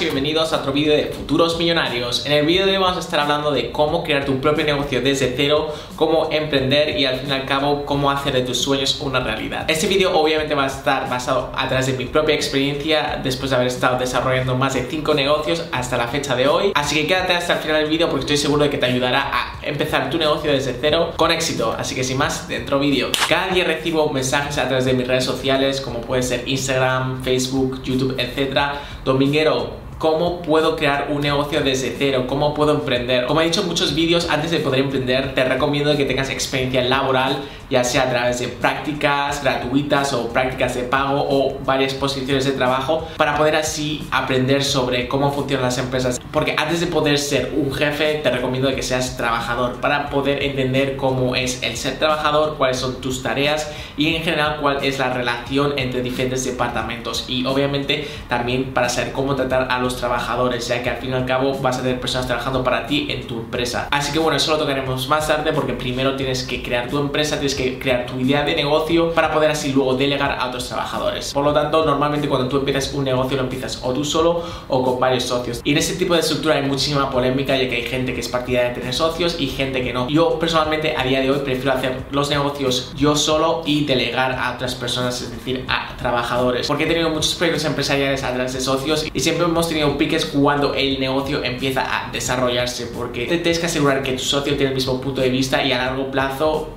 Y bienvenidos a otro vídeo de Futuros Millonarios. En el vídeo de hoy vamos a estar hablando de cómo crear tu propio negocio desde cero, cómo emprender y al fin y al cabo cómo hacer de tus sueños una realidad. Este vídeo obviamente va a estar basado a través de mi propia experiencia después de haber estado desarrollando más de 5 negocios hasta la fecha de hoy. Así que quédate hasta el final del vídeo porque estoy seguro de que te ayudará a empezar tu negocio desde cero con éxito. Así que sin más, dentro vídeo. Cada día recibo mensajes a través de mis redes sociales como puede ser Instagram, Facebook, YouTube, etcétera. Dominguero ¿Cómo puedo crear un negocio desde cero? ¿Cómo puedo emprender? Como he dicho en muchos vídeos, antes de poder emprender, te recomiendo que tengas experiencia laboral, ya sea a través de prácticas gratuitas o prácticas de pago o varias posiciones de trabajo, para poder así aprender sobre cómo funcionan las empresas. Porque antes de poder ser un jefe, te recomiendo que seas trabajador, para poder entender cómo es el ser trabajador, cuáles son tus tareas y en general cuál es la relación entre diferentes departamentos. Y obviamente también para saber cómo tratar a los trabajadores, ya que al fin y al cabo vas a tener personas trabajando para ti en tu empresa. Así que bueno, eso lo tocaremos más tarde porque primero tienes que crear tu empresa, tienes que crear tu idea de negocio para poder así luego delegar a otros trabajadores. Por lo tanto, normalmente cuando tú empiezas un negocio lo empiezas o tú solo o con varios socios. Y en ese tipo de estructura hay muchísima polémica, ya que hay gente que es partidaria de tener socios y gente que no. Yo personalmente a día de hoy prefiero hacer los negocios yo solo y delegar a otras personas, es decir, a trabajadores. Porque he tenido muchos proyectos empresariales a través de socios y siempre hemos tenido piques cuando el negocio empieza a desarrollarse, porque te tienes que asegurar que tu socio tiene el mismo punto de vista y a largo plazo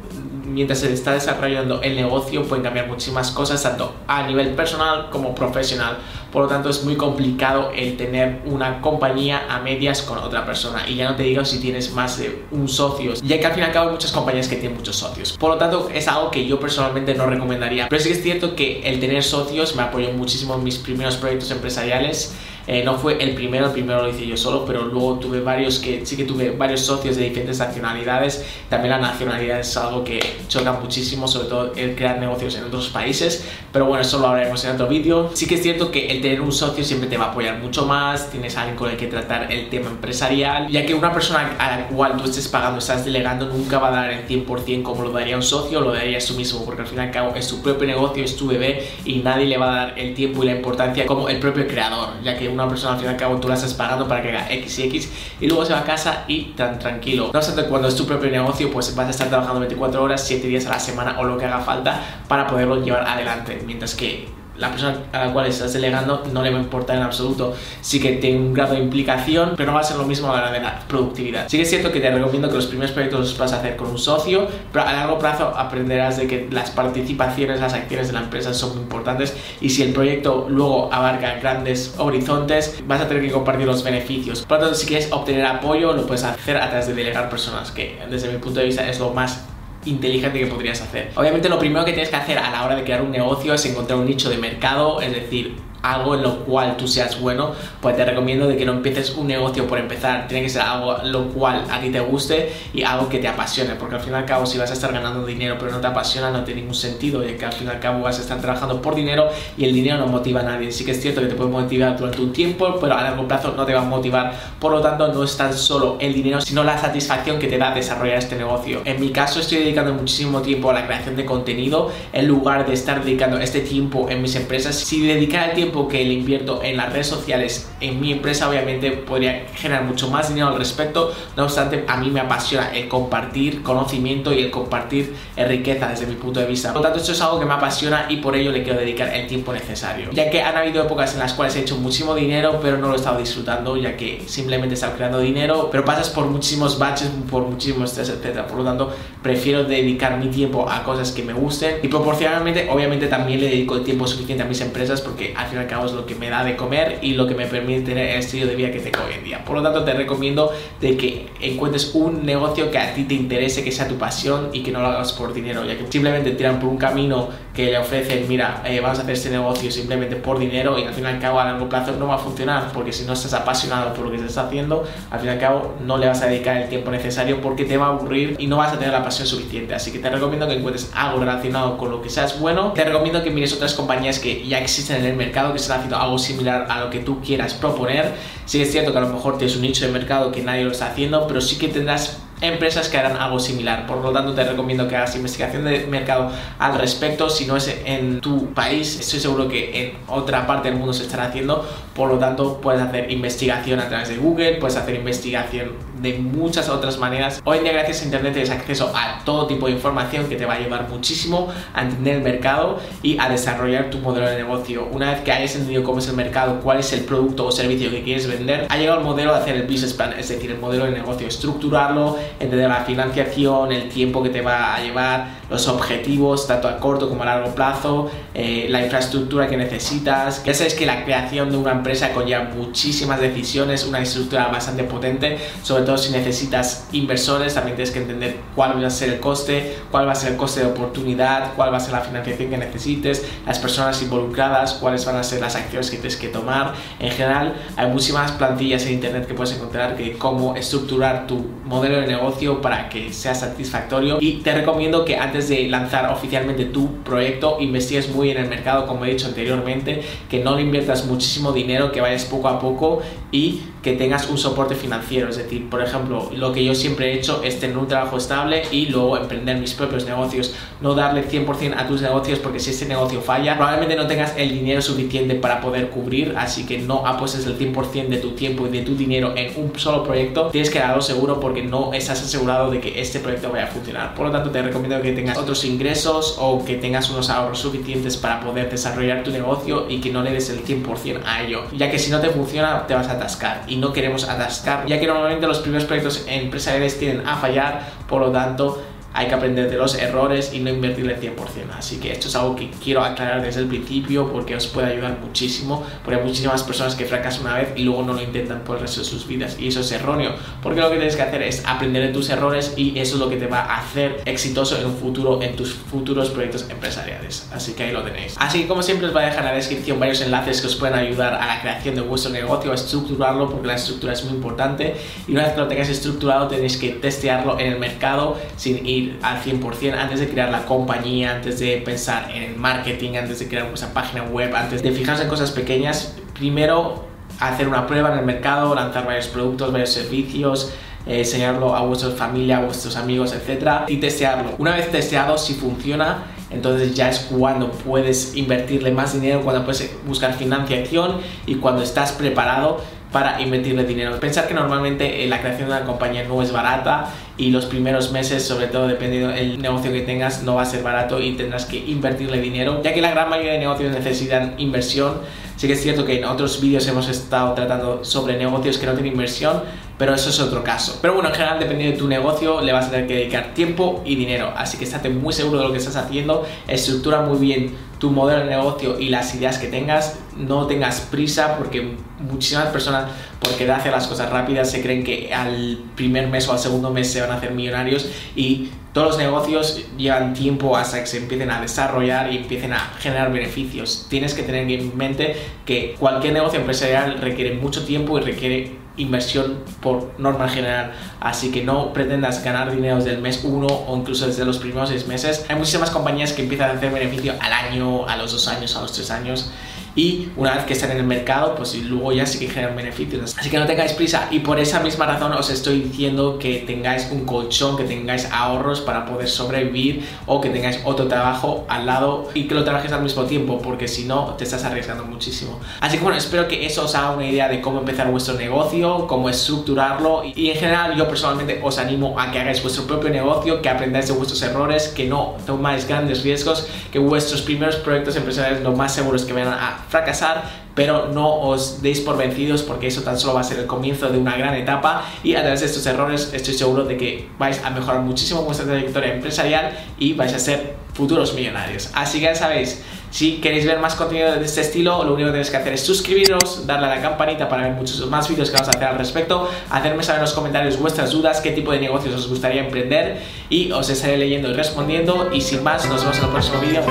mientras se está desarrollando el negocio pueden cambiar muchísimas cosas tanto a nivel personal como profesional. Por lo tanto es muy complicado el tener una compañía a medias con otra persona. Y ya no te digo si tienes más de un socio ya que al fin y al cabo hay muchas compañías que tienen muchos socios. Por lo tanto es algo que yo personalmente no recomendaría. Pero sí que es cierto que el tener socios me apoyó muchísimo en mis primeros proyectos empresariales eh, no fue el primero, el primero lo hice yo solo, pero luego tuve varios que sí que tuve varios socios de diferentes nacionalidades. También la nacionalidad es algo que choca muchísimo, sobre todo el crear negocios en otros países. Pero bueno, eso lo hablaremos en otro vídeo. Sí que es cierto que el tener un socio siempre te va a apoyar mucho más, tienes a alguien con el que tratar el tema empresarial, ya que una persona a la cual tú estés pagando, estás delegando, nunca va a dar el 100% como lo daría un socio, lo daría tú mismo, porque al fin y al cabo es tu propio negocio, es tu bebé y nadie le va a dar el tiempo y la importancia como el propio creador, ya que una persona al fin y al cabo tú la estás pagando para que haga X y X y luego se va a casa y tan tranquilo. No obstante, cuando es tu propio negocio, pues vas a estar trabajando 24 horas, 7 días a la semana o lo que haga falta para poderlo llevar adelante. Mientras que la persona a la cual estás delegando no le va a importar en absoluto. Sí que tiene un grado de implicación, pero no va a ser lo mismo a la de la productividad. Sí que es cierto que te recomiendo que los primeros proyectos los vas a hacer con un socio, pero a largo plazo aprenderás de que las participaciones, las acciones de la empresa son muy importantes y si el proyecto luego abarca grandes horizontes, vas a tener que compartir los beneficios. Por lo tanto, si quieres obtener apoyo, lo puedes hacer a través de delegar personas, que desde mi punto de vista es lo más inteligente que podrías hacer. Obviamente lo primero que tienes que hacer a la hora de crear un negocio es encontrar un nicho de mercado, es decir, algo en lo cual tú seas bueno, pues te recomiendo de que no empieces un negocio por empezar. Tiene que ser algo lo cual a ti te guste y algo que te apasione, porque al fin y al cabo si vas a estar ganando dinero pero no te apasiona no tiene ningún sentido, ya que al fin y al cabo vas a estar trabajando por dinero y el dinero no motiva a nadie. Sí que es cierto que te puede motivar durante un tiempo, pero a largo plazo no te va a motivar. Por lo tanto, no es tan solo el dinero, sino la satisfacción que te da desarrollar este negocio. En mi caso estoy dedicando muchísimo tiempo a la creación de contenido en lugar de estar dedicando este tiempo en mis empresas. Si dedicar el tiempo que le invierto en las redes sociales en mi empresa, obviamente podría generar mucho más dinero al respecto. No obstante, a mí me apasiona el compartir conocimiento y el compartir riqueza desde mi punto de vista. Por lo tanto, esto es algo que me apasiona y por ello le quiero dedicar el tiempo necesario. Ya que han habido épocas en las cuales he hecho muchísimo dinero, pero no lo he estado disfrutando, ya que simplemente he estado creando dinero, pero pasas por muchísimos baches, por muchísimos estrés, etc. Por lo tanto, prefiero dedicar mi tiempo a cosas que me gusten y proporcionalmente, obviamente, también le dedico el tiempo suficiente a mis empresas porque al final fin al cabo es lo que me da de comer y lo que me permite tener el estilo de vida que tengo hoy en día. Por lo tanto, te recomiendo de que encuentres un negocio que a ti te interese, que sea tu pasión y que no lo hagas por dinero, ya que simplemente tiran por un camino que le ofrecen, mira, eh, vamos a hacer este negocio simplemente por dinero y al fin y al cabo a largo plazo no va a funcionar porque si no estás apasionado por lo que estás haciendo, al fin y al cabo no le vas a dedicar el tiempo necesario porque te va a aburrir y no vas a tener la pasión suficiente. Así que te recomiendo que encuentres algo relacionado con lo que seas bueno. Te recomiendo que mires otras compañías que ya existen en el mercado, que están haciendo algo similar a lo que tú quieras proponer. Sí es cierto que a lo mejor tienes un nicho de mercado que nadie lo está haciendo, pero sí que tendrás empresas que harán algo similar. Por lo tanto, te recomiendo que hagas investigación de mercado al respecto. Si no es en tu país, estoy seguro que en otra parte del mundo se estará haciendo. Por lo tanto, puedes hacer investigación a través de Google, puedes hacer investigación de muchas otras maneras. Hoy en día, gracias a Internet, tienes acceso a todo tipo de información que te va a ayudar muchísimo a entender el mercado y a desarrollar tu modelo de negocio. Una vez que hayas entendido cómo es el mercado, cuál es el producto o servicio que quieres vender, ha llegado el modelo de hacer el business plan, es decir, el modelo de negocio, estructurarlo, entender la financiación, el tiempo que te va a llevar, los objetivos, tanto a corto como a largo plazo, eh, la infraestructura que necesitas. Ya sabes que la creación de una empresa conlleva muchísimas decisiones, una estructura bastante potente, sobre todo si necesitas inversores, también tienes que entender cuál va a ser el coste, cuál va a ser el coste de oportunidad, cuál va a ser la financiación que necesites, las personas involucradas, cuáles van a ser las acciones que tienes que tomar. En general, hay muchísimas plantillas en internet que puedes encontrar que cómo estructurar tu modelo de negocio para que sea satisfactorio. Y te recomiendo que antes de lanzar oficialmente tu proyecto, investigues muy en el mercado, como he dicho anteriormente, que no le inviertas muchísimo dinero, que vayas poco a poco y que tengas un soporte financiero. Es decir, por ejemplo, lo que yo siempre he hecho es tener un trabajo estable y luego emprender mis propios negocios. No darle 100% a tus negocios porque si ese negocio falla, probablemente no tengas el dinero suficiente para poder cubrir. Así que no apuestes el 100% de tu tiempo y de tu dinero en un solo proyecto. Tienes que darlo seguro porque no estás asegurado de que este proyecto vaya a funcionar. Por lo tanto, te recomiendo que tengas otros ingresos o que tengas unos ahorros suficientes para poder desarrollar tu negocio y que no le des el 100% a ello. Ya que si no te funciona, te vas a atascar y no queremos atascar, ya que normalmente los primeros proyectos empresariales tienden a fallar, por lo tanto hay que aprender de los errores y no invertirle el 100%. Así que esto es algo que quiero aclarar desde el principio porque os puede ayudar muchísimo, porque hay muchísimas personas que fracasan una vez y luego no lo intentan por el resto de sus vidas y eso es erróneo, porque lo que tienes que hacer es aprender de tus errores y eso es lo que te va a hacer exitoso en un futuro, en tus futuros proyectos empresariales. Así que ahí lo tenéis. Así que como siempre os voy a dejar en la descripción varios enlaces que os pueden ayudar a la creación de vuestro negocio, a estructurarlo porque la estructura es muy importante y una vez que lo tengáis estructurado tenéis que testearlo en el mercado sin ir al 100% antes de crear la compañía, antes de pensar en marketing, antes de crear vuestra página web, antes de fijarse en cosas pequeñas. Primero, hacer una prueba en el mercado, lanzar varios productos, varios servicios, eh, enseñarlo a vuestra familia, a vuestros amigos, etcétera, y testearlo. Una vez testeado, si funciona, entonces ya es cuando puedes invertirle más dinero, cuando puedes buscar financiación y cuando estás preparado para invertirle dinero. Pensar que normalmente eh, la creación de una compañía no es barata y los primeros meses, sobre todo dependiendo del negocio que tengas, no va a ser barato y tendrás que invertirle dinero, ya que la gran mayoría de negocios necesitan inversión. Sí que es cierto que en otros vídeos hemos estado tratando sobre negocios que no tienen inversión, pero eso es otro caso. Pero bueno, en general, dependiendo de tu negocio, le vas a tener que dedicar tiempo y dinero. Así que estate muy seguro de lo que estás haciendo, estructura muy bien tu modelo de negocio y las ideas que tengas, no tengas prisa porque muchísimas personas por querer las cosas rápidas se creen que al primer mes o al segundo mes se van a hacer millonarios y todos los negocios llevan tiempo hasta que se empiecen a desarrollar y empiecen a generar beneficios. Tienes que tener en mente que cualquier negocio empresarial requiere mucho tiempo y requiere inversión por norma general. Así que no pretendas ganar dinero desde el mes 1 o incluso desde los primeros 6 meses. Hay muchísimas compañías que empiezan a hacer beneficio al año, a los 2 años, a los 3 años y una vez que estén en el mercado, pues luego ya sí que generan beneficios. Así que no tengáis prisa y por esa misma razón os estoy diciendo que tengáis un colchón, que tengáis ahorros para poder sobrevivir o que tengáis otro trabajo al lado y que lo trabajes al mismo tiempo, porque si no te estás arriesgando muchísimo. Así que bueno, espero que eso os haga una idea de cómo empezar vuestro negocio, cómo estructurarlo y en general yo personalmente os animo a que hagáis vuestro propio negocio, que aprendáis de vuestros errores, que no tomáis grandes riesgos, que vuestros primeros proyectos empresariales lo más seguros que vayan a fracasar, pero no os deis por vencidos porque eso tan solo va a ser el comienzo de una gran etapa y a través de estos errores estoy seguro de que vais a mejorar muchísimo vuestra trayectoria empresarial y vais a ser futuros millonarios. Así que ya sabéis, Si queréis ver más contenido de este estilo, lo único que tenéis que hacer es suscribiros, darle a la campanita para ver muchos más vídeos que vamos a hacer al respecto, hacerme saber en los comentarios vuestras dudas, qué tipo de negocios os gustaría emprender y os estaré leyendo y respondiendo. Y sin más, nos vemos en el próximo vídeo.